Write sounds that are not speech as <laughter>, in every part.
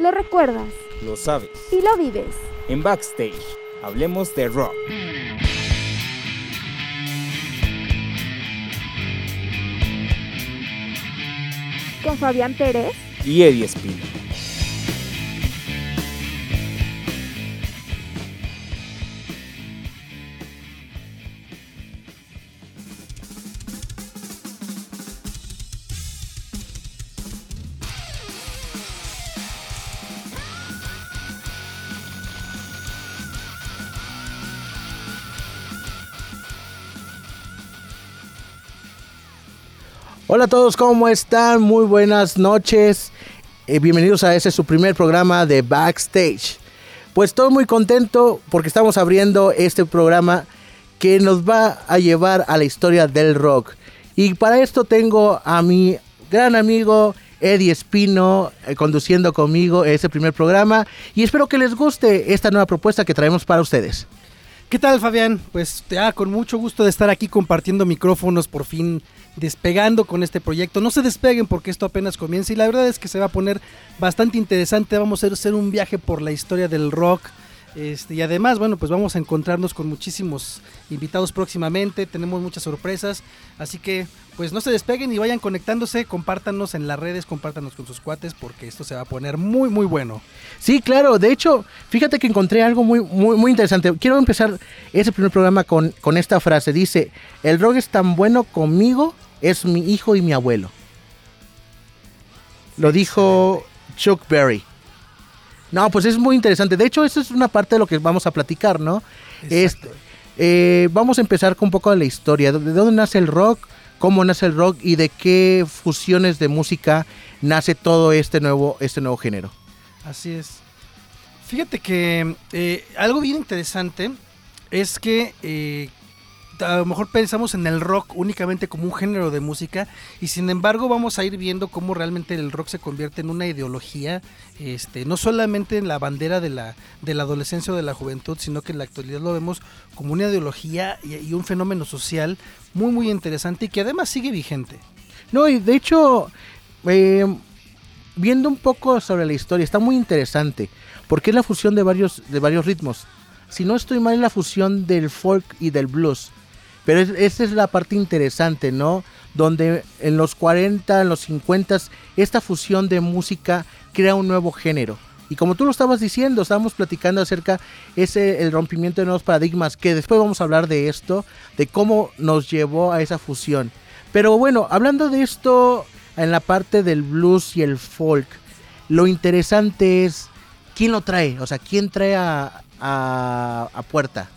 Lo recuerdas. Lo sabes. Y lo vives. En Backstage, hablemos de rock. Con Fabián Pérez. Y Eddie Espino. Hola a todos, ¿cómo están? Muy buenas noches. Eh, bienvenidos a este su primer programa de Backstage. Pues estoy muy contento porque estamos abriendo este programa que nos va a llevar a la historia del rock. Y para esto tengo a mi gran amigo Eddie Espino eh, conduciendo conmigo este primer programa y espero que les guste esta nueva propuesta que traemos para ustedes. ¿Qué tal Fabián? Pues ya con mucho gusto de estar aquí compartiendo micrófonos por fin despegando con este proyecto. No se despeguen porque esto apenas comienza y la verdad es que se va a poner bastante interesante. Vamos a hacer un viaje por la historia del rock. Este, y además, bueno, pues vamos a encontrarnos con muchísimos invitados próximamente, tenemos muchas sorpresas, así que pues no se despeguen y vayan conectándose, compártanos en las redes, compártanos con sus cuates porque esto se va a poner muy muy bueno. Sí, claro, de hecho, fíjate que encontré algo muy muy muy interesante. Quiero empezar ese primer programa con, con esta frase, dice, "El rock es tan bueno conmigo es mi hijo y mi abuelo. Lo dijo Chuck Berry. No, pues es muy interesante. De hecho, eso es una parte de lo que vamos a platicar, ¿no? Este, eh, vamos a empezar con un poco de la historia. ¿De dónde nace el rock? ¿Cómo nace el rock? ¿Y de qué fusiones de música nace todo este nuevo, este nuevo género? Así es. Fíjate que eh, algo bien interesante es que eh, a lo mejor pensamos en el rock únicamente como un género de música y sin embargo vamos a ir viendo cómo realmente el rock se convierte en una ideología, este, no solamente en la bandera de la, de adolescencia o de la juventud, sino que en la actualidad lo vemos como una ideología y, un fenómeno social muy muy interesante y que además sigue vigente. No, y de hecho, eh, viendo un poco sobre la historia, está muy interesante, porque es la fusión de varios, de varios ritmos. Si no estoy mal, es la fusión del folk y del blues. Pero esa es la parte interesante, ¿no? Donde en los 40, en los 50, esta fusión de música crea un nuevo género. Y como tú lo estabas diciendo, estábamos platicando acerca ese el rompimiento de nuevos paradigmas, que después vamos a hablar de esto, de cómo nos llevó a esa fusión. Pero bueno, hablando de esto en la parte del blues y el folk, lo interesante es quién lo trae, o sea, quién trae a puerta.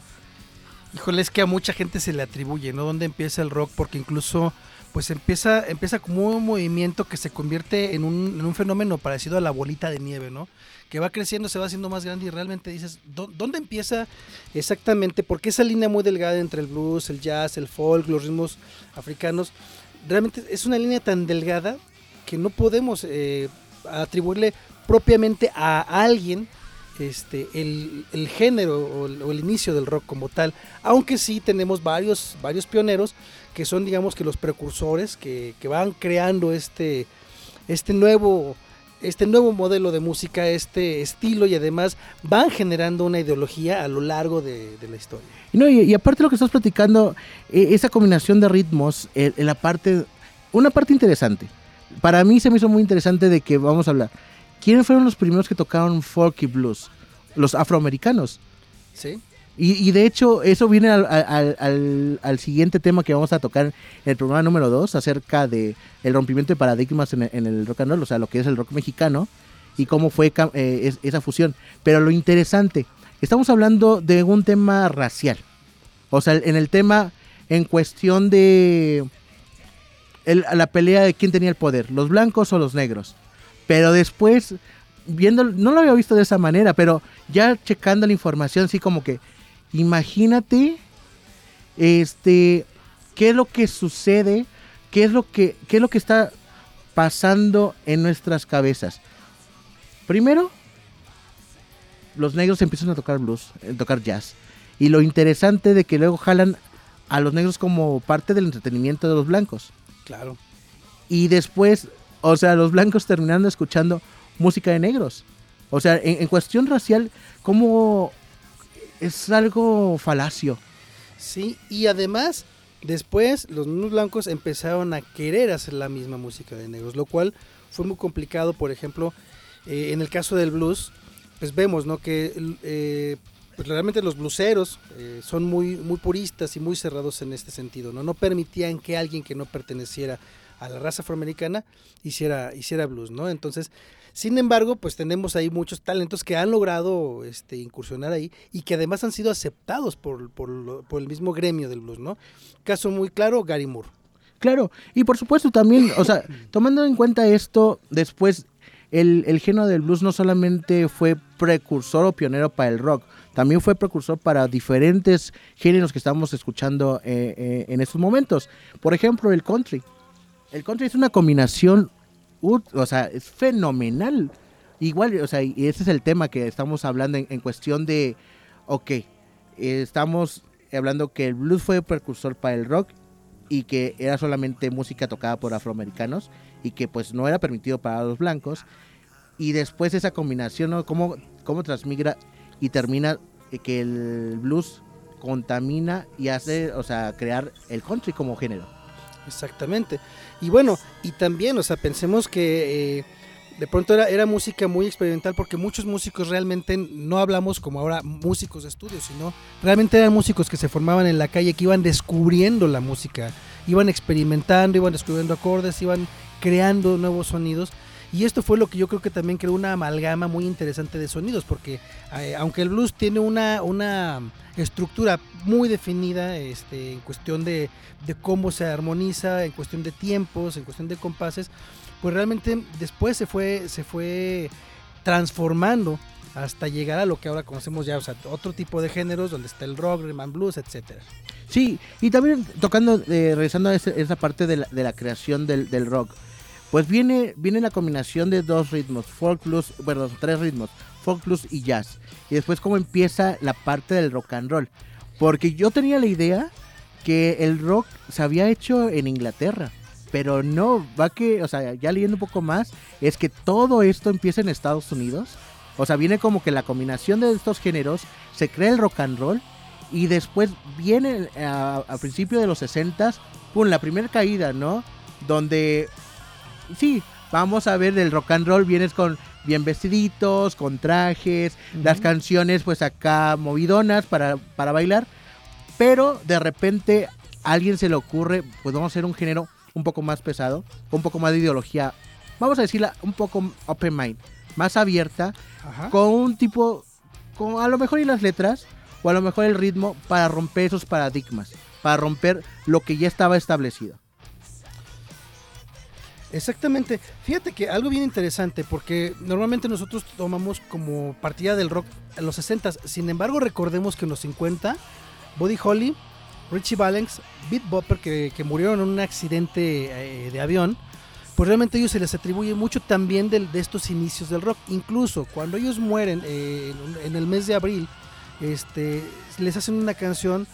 Híjole, es que a mucha gente se le atribuye, ¿no? ¿Dónde empieza el rock? Porque incluso, pues empieza, empieza como un movimiento que se convierte en un, en un fenómeno parecido a la bolita de nieve, ¿no? Que va creciendo, se va haciendo más grande y realmente dices, ¿dónde empieza exactamente? Porque esa línea muy delgada entre el blues, el jazz, el folk, los ritmos africanos, realmente es una línea tan delgada que no podemos eh, atribuirle propiamente a alguien este, el, género o el, inicio del rock como tal, aunque sí tenemos varios, varios pioneros que son digamos que los precursores que, van creando este, este, nuevo, este nuevo modelo de música, este estilo y además van generando una ideología a lo largo de, la historia. No, y, aparte de lo que estás platicando, e, esa combinación de ritmos, en la parte, una parte interesante, para mí se me hizo muy interesante de que vamos a hablar ¿quiénes fueron los primeros que tocaron folk y blues? Los afroamericanos. Sí. Y, de hecho, eso viene al, siguiente tema que vamos a tocar en el programa número 2, acerca de el rompimiento de paradigmas en, el rock and roll, o sea, lo que es el rock mexicano y cómo fue eh, esa fusión. Pero lo interesante, estamos hablando de un tema racial. O sea, en el tema en cuestión de la pelea de quién tenía el poder, los blancos o los negros. Pero después, viendo, no lo había visto de esa manera, pero ya checando la información, así como que, imagínate, este, qué es lo que sucede, qué es lo que, qué es lo que está pasando en nuestras cabezas. Primero, los negros empiezan a tocar blues, a tocar jazz. Y lo interesante de que luego jalan a los negros como parte del entretenimiento de los blancos. Claro. Y después o sea, los blancos terminando escuchando música de negros. O sea, en, cuestión racial, ¿cómo es algo falacio? Sí, y además, después los blancos empezaron a querer hacer la misma música de negros, lo cual fue muy complicado, por ejemplo, eh, en el caso del blues, pues vemos, ¿no? Que eh, pues realmente los bluseros eh, son muy, muy puristas y muy cerrados en este sentido, ¿no? No permitían que alguien que no perteneciera a la raza afroamericana hiciera, hiciera blues, ¿no? Entonces, sin embargo, pues tenemos ahí muchos talentos que han logrado este, incursionar ahí y que además han sido aceptados por, por, el mismo gremio del blues, ¿no? Caso muy claro, Gary Moore. Claro, y por supuesto también, o sea, <laughs> tomando en cuenta esto, después el, el género del blues no solamente fue precursor o pionero para el rock, también fue precursor para diferentes géneros que estamos escuchando eh, eh, en estos momentos. Por ejemplo, el country. El country es una combinación, o sea, es fenomenal. Igual, o sea, y ese es el tema que estamos hablando en, cuestión de, ok, estamos hablando que el blues fue precursor para el rock y que era solamente música tocada por afroamericanos y que pues no era permitido para los blancos y después esa combinación ¿no? cómo, cómo transmigra y termina eh, que el blues contamina y hace o sea crear el country como género Exactamente. Y bueno, y también, o sea, pensemos que eh, de pronto era, era música muy experimental porque muchos músicos realmente no hablamos como ahora músicos de estudio, sino realmente eran músicos que se formaban en la calle, que iban descubriendo la música, iban experimentando, iban descubriendo acordes, iban creando nuevos sonidos. Y esto fue lo que yo creo que también creó una amalgama muy interesante de sonidos, porque eh, aunque el blues tiene una, una estructura muy definida este, en cuestión de, de cómo se armoniza, en cuestión de tiempos, en cuestión de compases, pues realmente después se fue, se fue transformando hasta llegar a lo que ahora conocemos ya, o sea, otro tipo de géneros donde está el rock, rhythm blues, etcétera. sí y también tocando eh, regresando a esa parte de la, creación del rock pues viene viene la combinación de dos ritmos folk blues perdón tres ritmos folk blues y jazz. Y después cómo empieza la parte del rock and roll. Porque yo tenía la idea que el rock se había hecho en Inglaterra pero no va que o sea ya leyendo un poco más es que todo esto empieza en Estados Unidos. O sea viene como que la combinación de estos géneros se crea el rock and roll y después viene a, a principio de los 60 pum, la primera caída, ¿no? Donde sí, vamos a ver del rock and roll, vienes con bien vestiditos, con trajes, las canciones pues acá movidonas para, para bailar, pero de repente a alguien se le ocurre, pues vamos a hacer un género un poco más pesado, con un poco más de ideología, vamos a decirla un poco open mind, más abierta, Ajá. con un tipo, con a lo mejor y las letras, o a lo mejor el ritmo para romper esos paradigmas, para romper lo que ya estaba establecido. Exactamente. Fíjate que algo bien interesante, porque normalmente nosotros tomamos como partida del rock en los 60 Sin embargo, recordemos que en los 50, Buddy Holly, Richie Valens, Beat Bopper, que, que murieron en un accidente eh, de avión, pues realmente a ellos se les atribuye mucho también del- de estos inicios del rock. Incluso cuando ellos mueren eh, en el mes de abril, este, les hacen una canción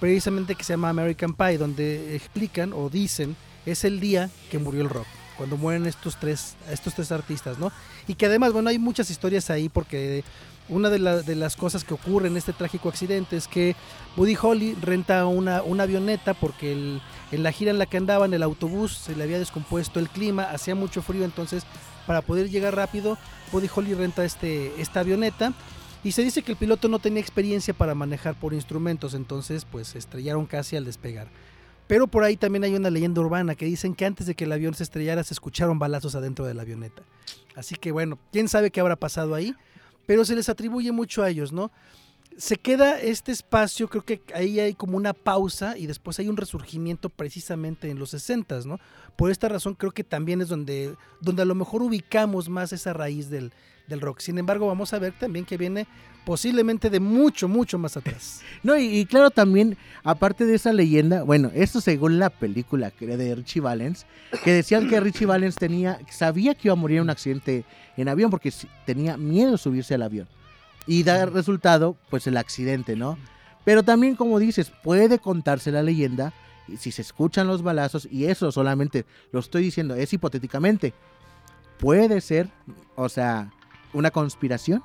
precisamente que se llama American Pie, donde explican o dicen es el día que murió el rock, cuando mueren estos tres, estos tres artistas, ¿no? Y que además, bueno, hay muchas historias ahí porque una de, la- de las cosas que ocurre en este trágico accidente es que Buddy Holly renta una, avioneta porque en la gira en la que andaban, el autobús se le había descompuesto el clima, hacía mucho frío, entonces para poder llegar rápido, Buddy Holly renta este, esta avioneta y se dice que el piloto no tenía experiencia para manejar por instrumentos, entonces pues estrellaron casi al despegar. Pero por ahí también hay una leyenda urbana que dicen que antes de que el avión se estrellara se escucharon balazos adentro de la avioneta. Así que bueno, quién sabe qué habrá pasado ahí, pero se les atribuye mucho a ellos, ¿no? Se queda este espacio, creo que ahí hay como una pausa y después hay un resurgimiento precisamente en los 60, ¿no? Por esta razón creo que también es donde, donde a lo mejor ubicamos más esa raíz del, del rock. Sin embargo, vamos a ver también que viene posiblemente de mucho, mucho más atrás. <laughs> No, y, claro también, aparte de esa leyenda, bueno, esto según la película de Richie Valens, que decían que Richie Valens tenía, sabía que iba a morir en un accidente en avión porque tenía miedo de subirse al avión. Y da resultado, pues el accidente, ¿no? Pero también, como dices, puede contarse la leyenda, y si se escuchan los balazos, y eso solamente lo estoy diciendo, es hipotéticamente, puede ser, o sea, una conspiración.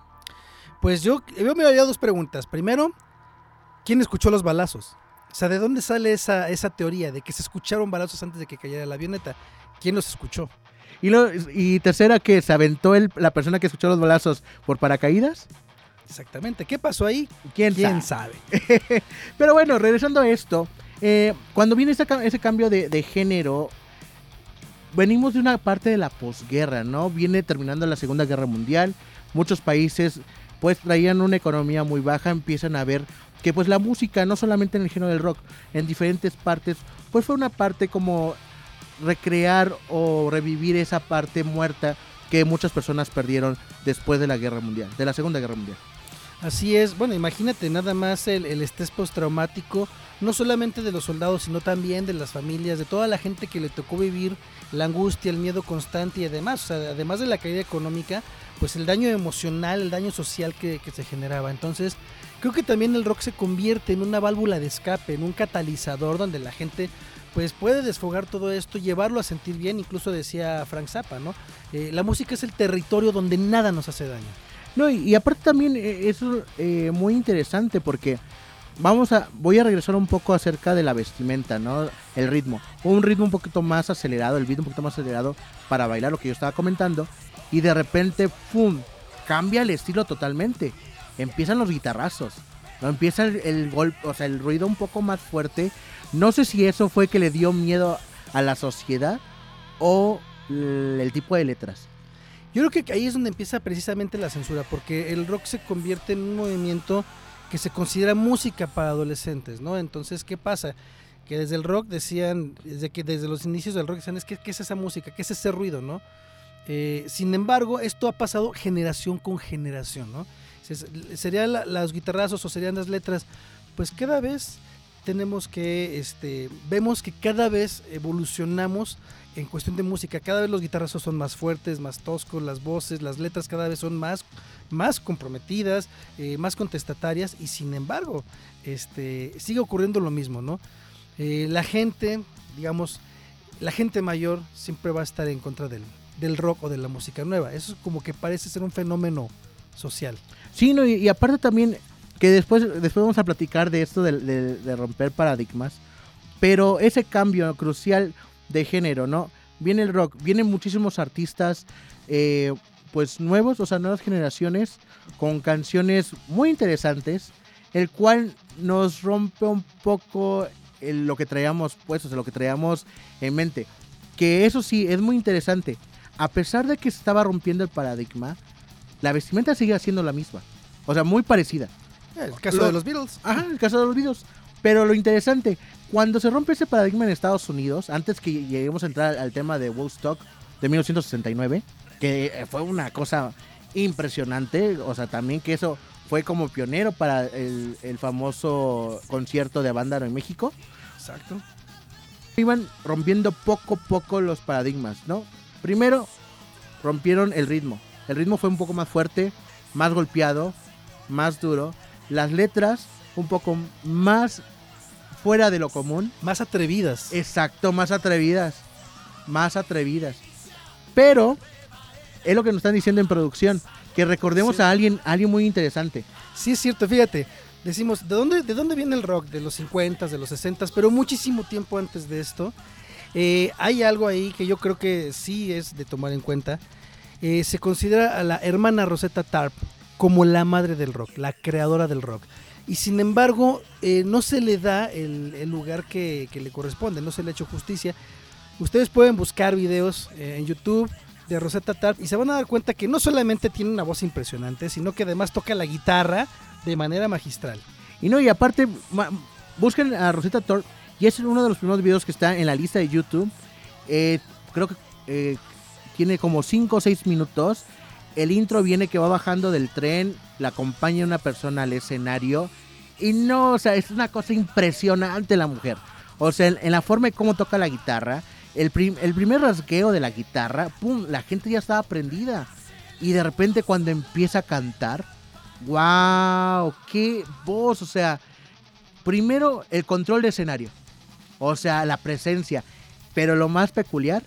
Pues yo, yo me haría dos preguntas. Primero, ¿quién escuchó los balazos? O sea, ¿de dónde sale esa, esa teoría de que se escucharon balazos antes de que cayera la avioneta? ¿Quién los escuchó? Y, lo, y tercera, que se aventó el, la persona que escuchó los balazos por paracaídas. Exactamente. ¿Qué pasó ahí? ¿Quién, ¿Quién sabe? sabe? <laughs> Pero bueno, regresando a esto, eh, cuando viene ese cambio de, de género, venimos de una parte de la posguerra, ¿no? Viene terminando la Segunda Guerra Mundial, muchos países pues traían una economía muy baja, empiezan a ver que pues la música, no solamente en el género del rock, en diferentes partes, pues fue una parte como recrear o revivir esa parte muerta que muchas personas perdieron después de la Guerra Mundial, de la Segunda Guerra Mundial. Así es. Bueno, imagínate nada más el, el estrés postraumático, no solamente de los soldados, sino también de las familias, de toda la gente que le tocó vivir la angustia, el miedo constante y además, o sea, además de la caída económica, pues el daño emocional, el daño social que, se generaba. Entonces, creo que también el rock se convierte en una válvula de escape, en un catalizador donde la gente pues puede desfogar todo esto, llevarlo a sentir bien, incluso decía Frank Zappa, ¿no? Eh, la música es el territorio donde nada nos hace daño. No, y, aparte también eh, eso eh, muy interesante porque vamos a voy a regresar un poco acerca de la vestimenta, ¿no? El ritmo. Un ritmo un poquito más acelerado, el beat un poquito más acelerado para bailar lo que yo estaba comentando y de repente pum, cambia el estilo totalmente. Empiezan los guitarrazos. No empieza el, el golpe, o sea, el ruido un poco más fuerte. No sé si eso fue que le dio miedo a la sociedad o el tipo de letras. Yo creo que ahí es donde empieza precisamente la censura, porque el rock se convierte en un movimiento que se considera música para adolescentes, ¿no? Entonces, ¿qué pasa? Que desde el rock decían, desde que desde los inicios del rock decían, es que, ¿qué es esa música? ¿Qué es ese ruido, no? Eh, sin embargo, esto ha pasado generación con generación, ¿no? Se- Serían la- los guitarrazos o serían las letras, pues cada vez tenemos que, este, vemos que cada vez evolucionamos en cuestión de música. Cada vez los guitarrazos son más fuertes, más toscos, las voces, las letras cada vez son más, más comprometidas, eh, más contestatarias y sin embargo, este, sigue ocurriendo lo mismo, ¿no? Eh, la gente, digamos, la gente mayor siempre va a estar en contra del, del rock o de la música nueva. Eso es como que parece ser un fenómeno social. Sí, no, y aparte también que después, después vamos a platicar de esto de, de- de romper paradigmas, pero ese cambio crucial de género, ¿no? Viene el rock, vienen muchísimos artistas, eh, pues nuevos, o sea, nuevas generaciones, con canciones muy interesantes, el cual nos rompe un poco el- lo que traíamos pues, o sea, lo que traíamos en mente. Que eso sí, es muy interesante. A pesar de que se estaba rompiendo el paradigma, la vestimenta sigue siendo la misma. O sea, muy parecida. El caso Lo- de los Beatles. Ajá, el caso de los videos. Pero lo interesante, cuando se rompe ese paradigma en Estados Unidos, antes que lleguemos a entrar al tema de Woodstock de 1969, que eh, fue una cosa impresionante, o sea, también que eso fue como pionero para el, el famoso concierto de Bándaro en México, Exacto. iban rompiendo poco a poco los paradigmas, ¿no? Primero, rompieron el ritmo. El ritmo fue un poco más fuerte, más golpeado, más duro. Las letras un poco más fuera de lo común. Más atrevidas. Exacto, más atrevidas. Más atrevidas. Pero es lo que nos están diciendo en producción. Que recordemos Sí. a alguien, a alguien muy interesante. Sí, es cierto, fíjate. Decimos, ¿de dónde, ¿de dónde viene el rock? De los 50, de los 60, pero muchísimo tiempo antes de esto. Eh, hay algo ahí que yo creo que sí es de tomar en cuenta. Eh, se considera a la hermana Rosetta Tarp como la madre del rock, la creadora del rock. Y sin embargo, eh, no se le da el, el lugar que, que le corresponde, no se le ha hecho justicia. Ustedes pueden buscar videos eh, en YouTube de Rosetta Tarp y se van a dar cuenta que no solamente tiene una voz impresionante, sino que además toca la guitarra de manera magistral. Y no, y aparte, busquen a Rosetta Thorpe. Y es uno de los primeros videos que está en la lista de YouTube. Eh, creo que eh, tiene como 5 o 6 minutos. El intro viene que va bajando del tren, la acompaña una persona al escenario. Y no, o sea, es una cosa impresionante la mujer. O sea, en, la forma de cómo toca la guitarra, el primer rasgueo de la guitarra, ¡pum! La gente ya estaba prendida. Y de repente cuando empieza a cantar, ¡wow! ¡Qué voz! O sea, primero el control de escenario. O sea, la presencia. Pero lo más peculiar,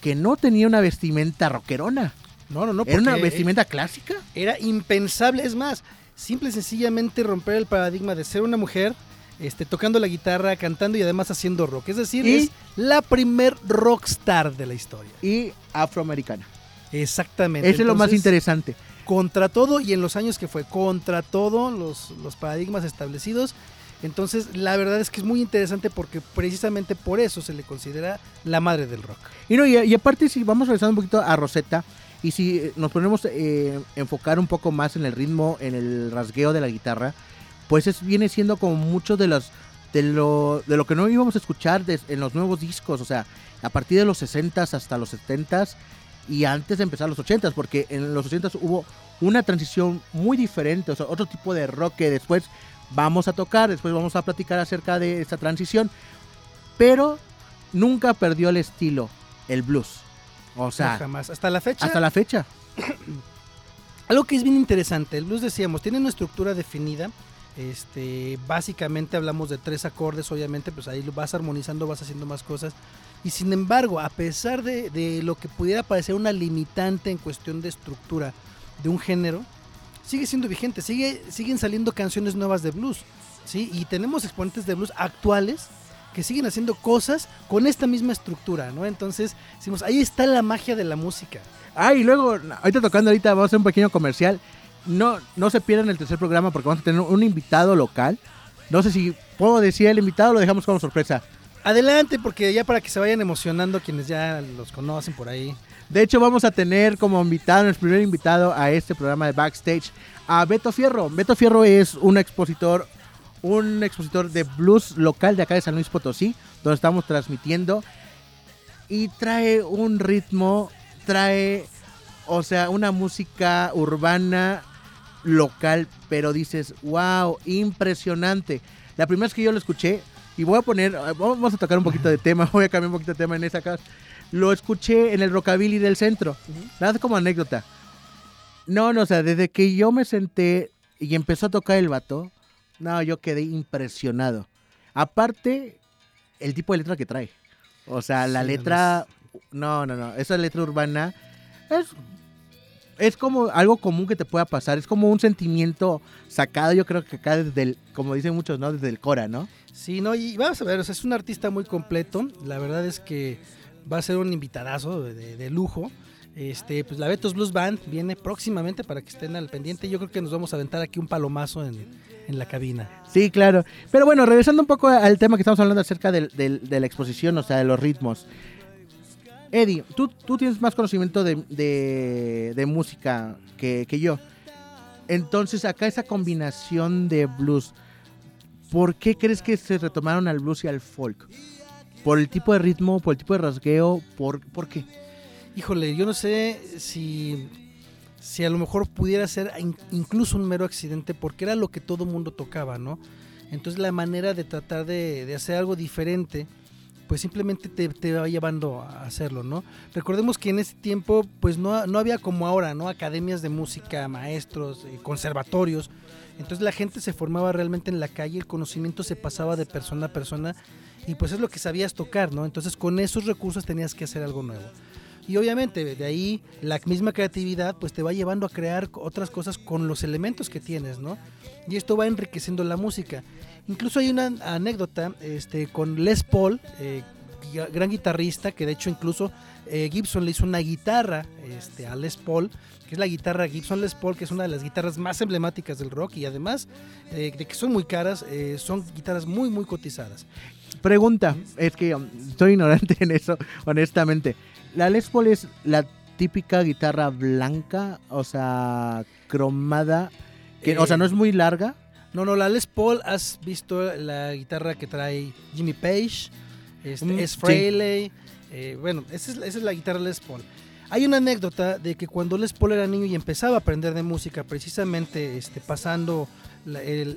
que no tenía una vestimenta rockerona. No, no, no. ¿Era una vestimenta clásica? Era impensable. Es más, simple y sencillamente romper el paradigma de ser una mujer este, tocando la guitarra, cantando y además haciendo rock. Es decir, Y- es la primer rockstar de la historia. Y afroamericana. Exactamente. Ese es lo más interesante. Contra todo, y en los años que fue, contra todo los, los paradigmas establecidos. Entonces, la verdad es que es muy interesante porque precisamente por eso se le considera la madre del rock. Y, no, y, y aparte, si vamos regresando un poquito a Rosetta, y si eh, nos ponemos eh, enfocar un poco más en el ritmo, en el rasgueo de la guitarra, pues es, viene siendo como mucho de los de lo, de lo que no íbamos a escuchar en los nuevos discos, o sea, a partir de los 60s hasta los 70s y antes de empezar los 80s, porque en los 80s hubo una transición muy diferente, o sea, otro tipo de rock que después vamos a tocar, después vamos a platicar acerca de esa transición, pero nunca perdió el estilo, el blues. O No, sea, jamás. Hasta la fecha. hasta la fecha. <clears throat> Algo que es bien interesante, el blues decíamos, tiene una estructura definida. Este, básicamente hablamos de tres acordes, obviamente, pues ahí lo vas armonizando, vas haciendo más cosas. Y sin embargo, a pesar de, de lo que pudiera parecer una limitante en cuestión de estructura de un género, sigue siendo vigente, sigue, siguen saliendo canciones nuevas de blues, ¿sí? Y tenemos exponentes de blues actuales que siguen haciendo cosas con esta misma estructura, ¿no? Entonces, decimos, ahí está la magia de la música. Ah, y luego, ahorita tocando ahorita, vamos a hacer un pequeño comercial. No, no se pierdan el tercer programa porque vamos a tener un invitado local. No sé si puedo decir el invitado o lo dejamos como sorpresa. Adelante, porque ya para que se vayan emocionando quienes ya los conocen por ahí. De hecho, vamos a tener como invitado, nuestro primer invitado a este programa de Backstage, a Beto Fierro. Beto Fierro es un expositor, un expositor de blues local de acá de San Luis Potosí, donde estamos transmitiendo. Y trae un ritmo, trae, o sea, una música urbana local, pero dices, wow, impresionante. La primera vez que yo lo escuché, y voy a poner, vamos a tocar un poquito de tema, <laughs> voy a cambiar un poquito de tema en esa casa. Lo escuché en el Rockabilly del centro. Nada como anécdota. No, no, o sea, desde que yo me senté y empezó a tocar el vato, no, yo quedé impresionado. Aparte, el tipo de letra que trae. O sea, la Sí, letra. No, no, no. Esa letra urbana es. Es como algo común que te pueda pasar. Es como un sentimiento sacado, yo creo que acá desde el, como dicen muchos, ¿no? Desde el Cora, ¿no? Sí, no, y vamos a ver, o sea, es un artista muy completo. La verdad es que va a ser un invitadazo de, de- de lujo. Este, pues la Betos Blues Band viene próximamente para que estén al pendiente. Yo creo que nos vamos a aventar aquí un palomazo en, en la cabina. Sí, claro. Pero bueno, regresando un poco al tema que estamos hablando acerca del- de la exposición, o sea, de los ritmos. Eddie, tú, tú tienes más conocimiento de, de- de música que, que yo. Entonces, acá esa combinación de blues, ¿por qué crees que se retomaron al blues y al folk? ¿Por el tipo de ritmo, por el tipo de rasgueo? ¿Por, ¿por qué? Híjole, yo no sé si, si a lo mejor pudiera ser in- incluso un mero accidente, porque era lo que todo mundo tocaba, ¿no? Entonces la manera de tratar de, hacer algo diferente, pues simplemente te, te va llevando a hacerlo, ¿no? Recordemos que en ese tiempo, pues no, no había como ahora, ¿no? Academias de música, maestros, eh, conservatorios. Entonces la gente se formaba realmente en la calle, el conocimiento se pasaba de persona a persona y pues es lo que sabías tocar, ¿no? Entonces con esos recursos tenías que hacer algo nuevo. Y obviamente de ahí la misma creatividad pues te va llevando a crear otras cosas con los elementos que tienes, ¿no? Y esto va enriqueciendo la música. Incluso hay una anécdota este, con Les Paul, eh, gran guitarrista, que de hecho incluso eh, Gibson le hizo una guitarra este, a Les Paul, que es la guitarra Gibson Les Paul, que es una de las guitarras más emblemáticas del rock y además eh, de que son muy caras, eh, son guitarras muy muy cotizadas. Pregunta, es que um, soy ignorante en eso, honestamente. ¿La Les Paul es la típica guitarra blanca, o sea, cromada? Que, o sea, no es muy larga. No, no, la Les Paul, has visto la guitarra que trae Jimmy Page, este, Mm, es sí. Frehley, eh, bueno, esa es, esa es la guitarra Les Paul. Hay una anécdota de que cuando Les Paul era niño y empezaba a aprender de música, precisamente este, pasando,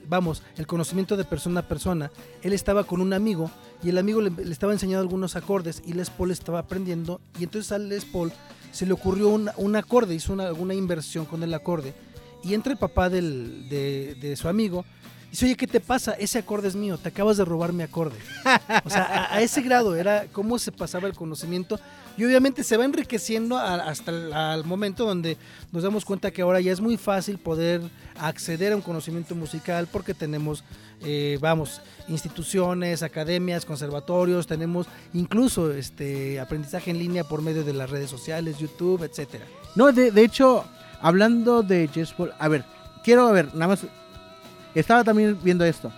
vamos, el conocimiento de persona a persona, él estaba con un amigo y el amigo le, estaba enseñando algunos acordes y Les Paul estaba aprendiendo y entonces a Les Paul se le ocurrió un, un acorde, hizo una, inversión con el acorde y entra el papá del- de, de su amigo Dice, oye, ¿qué te pasa? Ese acorde es mío, te acabas de robar mi acorde. O sea, a, ese grado era cómo se pasaba el conocimiento y obviamente se va enriqueciendo a- hasta el al momento donde nos damos cuenta que ahora ya es muy fácil poder acceder a un conocimiento musical porque tenemos, eh, vamos, instituciones, academias, conservatorios, tenemos incluso este aprendizaje en línea por medio de las redes sociales, YouTube, etcétera. No, de, de hecho, hablando de Jess Paul, a ver, quiero a ver, nada más. Estaba también viendo esto.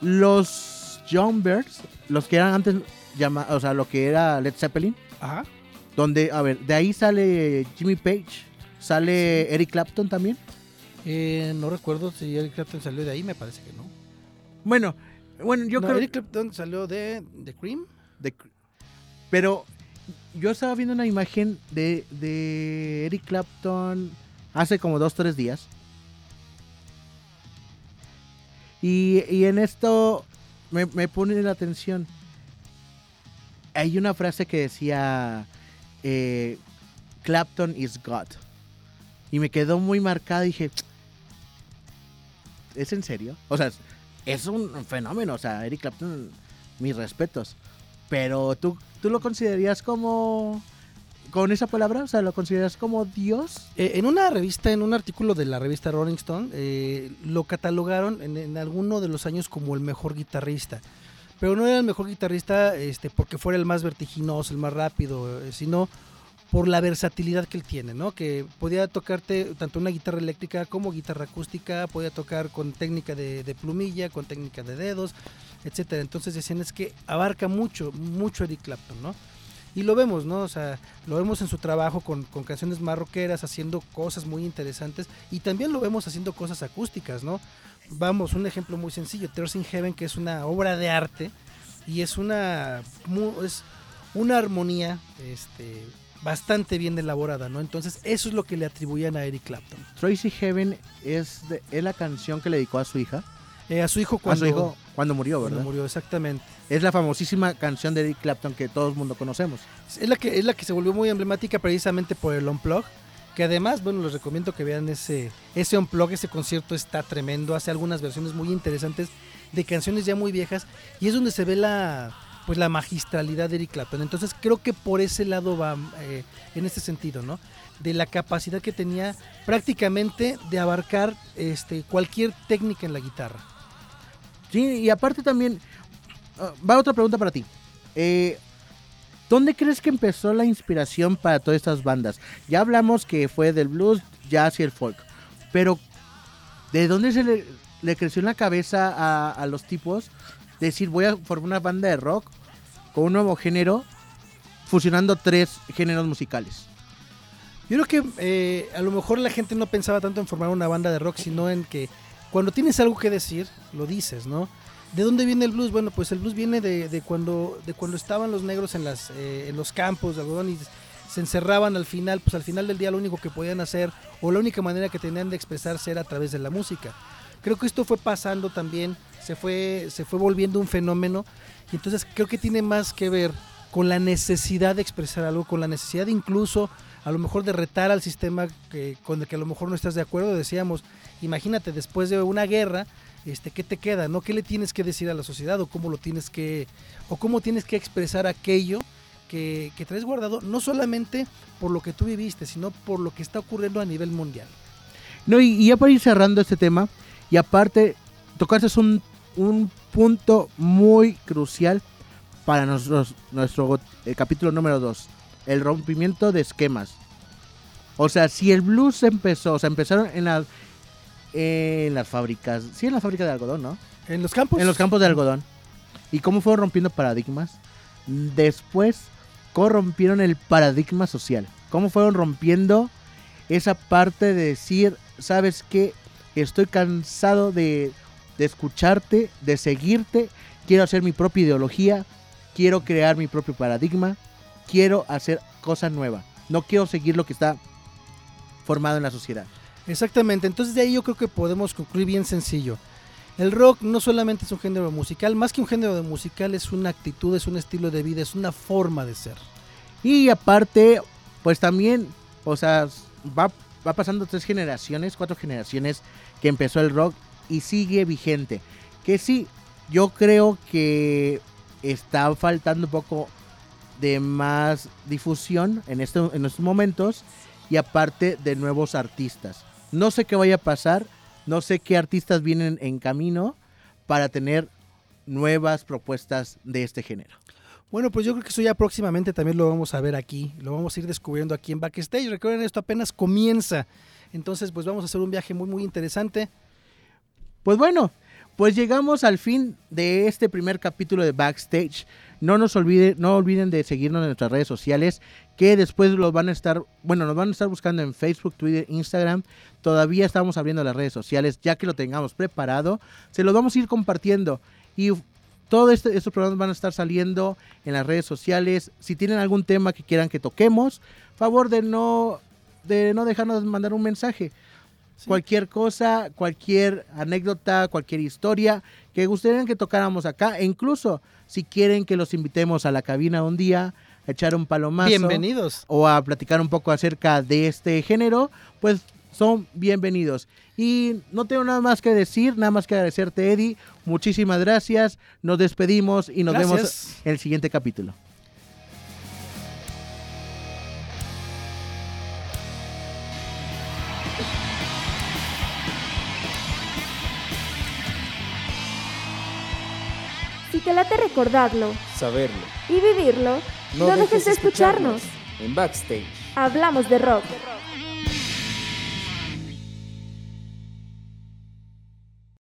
Los John Birds, los que eran antes llama, o sea, lo que era Led Zeppelin, Ajá. donde, a ver, de ahí sale Jimmy Page, sale Eric Clapton también. Eh, no recuerdo si Eric Clapton salió de ahí, me parece que no. Bueno, bueno, yo No, creo Eric Clapton salió de, de Cream. de- pero yo estaba viendo una imagen de, de Eric Clapton hace como dos, tres días. Y, y en esto me, me pone la atención. Hay una frase que decía eh, Clapton is God. Y me quedó muy marcada dije, ¿es en serio? O sea, es, es un fenómeno. O sea, Eric Clapton, mis respetos. Pero tú, tú lo considerarías como... Con esa palabra, o sea, ¿lo consideras como Dios? Eh, en una revista, en un artículo de la revista Rolling Stone, eh, lo catalogaron en, en alguno de los años como el mejor guitarrista. Pero no era el mejor guitarrista este, porque fuera el más vertiginoso, el más rápido, eh, sino por la versatilidad que él tiene, ¿no? Que podía tocarte tanto una guitarra eléctrica como guitarra acústica, podía tocar con técnica de, plumilla, con técnica de dedos, etcétera. Entonces decían es que abarca mucho, mucho Eric Clapton, ¿no? Y lo vemos, ¿no? O sea, lo vemos en su trabajo con, con canciones más rockeras, haciendo cosas muy interesantes. Y también lo vemos haciendo cosas acústicas, ¿no? Vamos, un ejemplo muy sencillo, Tears Heaven, que es una obra de arte y es una, es una armonía este, bastante bien elaborada, ¿no? Entonces, eso es lo que le atribuían a Eric Clapton. Tracy Heaven es, de- es la canción que le dedicó a su hija. Eh, a su hijo a cuando, su hijo cuando murió, cuando ¿verdad? murió, exactamente. Es la famosísima canción de Eric Clapton que todo el mundo conocemos. Es la que es la que se volvió muy emblemática precisamente por el Unplug, que además, bueno, les recomiendo que vean ese ese Unplug, ese concierto está tremendo, hace algunas versiones muy interesantes de canciones ya muy viejas y es donde se ve la pues la magistralidad de Eric Clapton. Entonces, creo que por ese lado va eh, en este sentido, ¿no? De la capacidad que tenía prácticamente de abarcar este cualquier técnica en la guitarra. Sí, y aparte también, ah, va otra pregunta para ti. Eh, ¿Dónde crees que empezó la inspiración para todas estas bandas? Ya hablamos que fue del blues, jazz y el folk. Pero, ¿de dónde se le, le creció en la cabeza a, a los tipos decir voy a formar una banda de rock con un nuevo género, fusionando tres géneros musicales? Yo creo que eh, a lo mejor la gente no pensaba tanto en formar una banda de rock, sino en que cuando tienes algo que decir, lo dices, ¿no? ¿De dónde viene el blues? Bueno, pues el blues viene de, de cuando, de cuando estaban los negros en, las, eh, en los campos de algodón y se encerraban al final, pues al final del día lo único que podían hacer o la única manera que tenían de expresarse era a través de la música. Creo que esto fue pasando también, se fue, se fue volviendo un fenómeno y entonces creo que tiene más que ver con la necesidad de expresar algo, con la necesidad incluso a lo mejor de retar al sistema que, con el que a lo mejor no estás de acuerdo. Decíamos, imagínate, después de una guerra, este, ¿qué te queda? ¿No? ¿Qué le tienes que decir a la sociedad? ¿O cómo lo tienes que, o cómo tienes que expresar aquello que, que traes guardado, no solamente por lo que tú viviste, sino por lo que está ocurriendo a nivel mundial? No, y, ya para ir cerrando este tema, y aparte, tocaste un, un punto muy crucial para nosotros, nuestro eh, capítulo número 2, el rompimiento de esquemas. O sea, si el blues empezó, o sea, empezaron en las, en las fábricas, sí, en la fábrica de algodón, ¿no? En los campos. en los campos de algodón. ¿Y cómo fueron rompiendo paradigmas? Después, cómo rompieron el paradigma social. Cómo fueron rompiendo esa parte de decir, ¿sabes qué? Estoy cansado de, de escucharte, de seguirte. Quiero hacer mi propia ideología. Quiero crear mi propio paradigma. Quiero hacer cosas nuevas. No quiero seguir lo que está formado en la sociedad. Exactamente, entonces de ahí yo creo que podemos concluir bien sencillo. El rock no solamente es un género musical, más que un género de musical es una actitud, es un estilo de vida, es una forma de ser. Y aparte, pues también, o sea, va, va pasando tres generaciones, cuatro generaciones que empezó el rock y sigue vigente. Que sí, yo creo que está faltando un poco de más difusión en, este, en estos momentos y aparte de nuevos artistas. No sé qué vaya a pasar, no sé qué artistas vienen en camino para tener nuevas propuestas de este género. Bueno, pues yo creo que eso ya próximamente también lo vamos a ver aquí, lo vamos a ir descubriendo aquí en Backstage. Recuerden, esto apenas comienza. Entonces, pues vamos a hacer un viaje muy, muy interesante. Pues bueno, pues llegamos al fin de este primer capítulo de Backstage. No nos olviden, no olviden de seguirnos en nuestras redes sociales, que después los van a estar, bueno, nos van a estar buscando en Facebook, Twitter, Instagram. Todavía estamos abriendo las redes sociales, ya que lo tengamos preparado, se los vamos a ir compartiendo. Y todos este, estos programas van a estar saliendo en las redes sociales. Si tienen algún tema que quieran que toquemos, favor de no, de no dejarnos mandar un mensaje. Sí. Cualquier cosa, cualquier anécdota, cualquier historia que gustaría que tocáramos acá. E incluso si quieren que los invitemos a la cabina un día, a echar un palomazo Bienvenidos. o a platicar un poco acerca de este género, pues son bienvenidos. Y no tengo nada más que decir, nada más que agradecerte, Eddie. Muchísimas gracias. Nos despedimos y nos vemos en el siguiente capítulo. Si te late recordarlo Saberlo. y vivirlo, no, dejes de escucharnos. En Backstage. Hablamos de rock.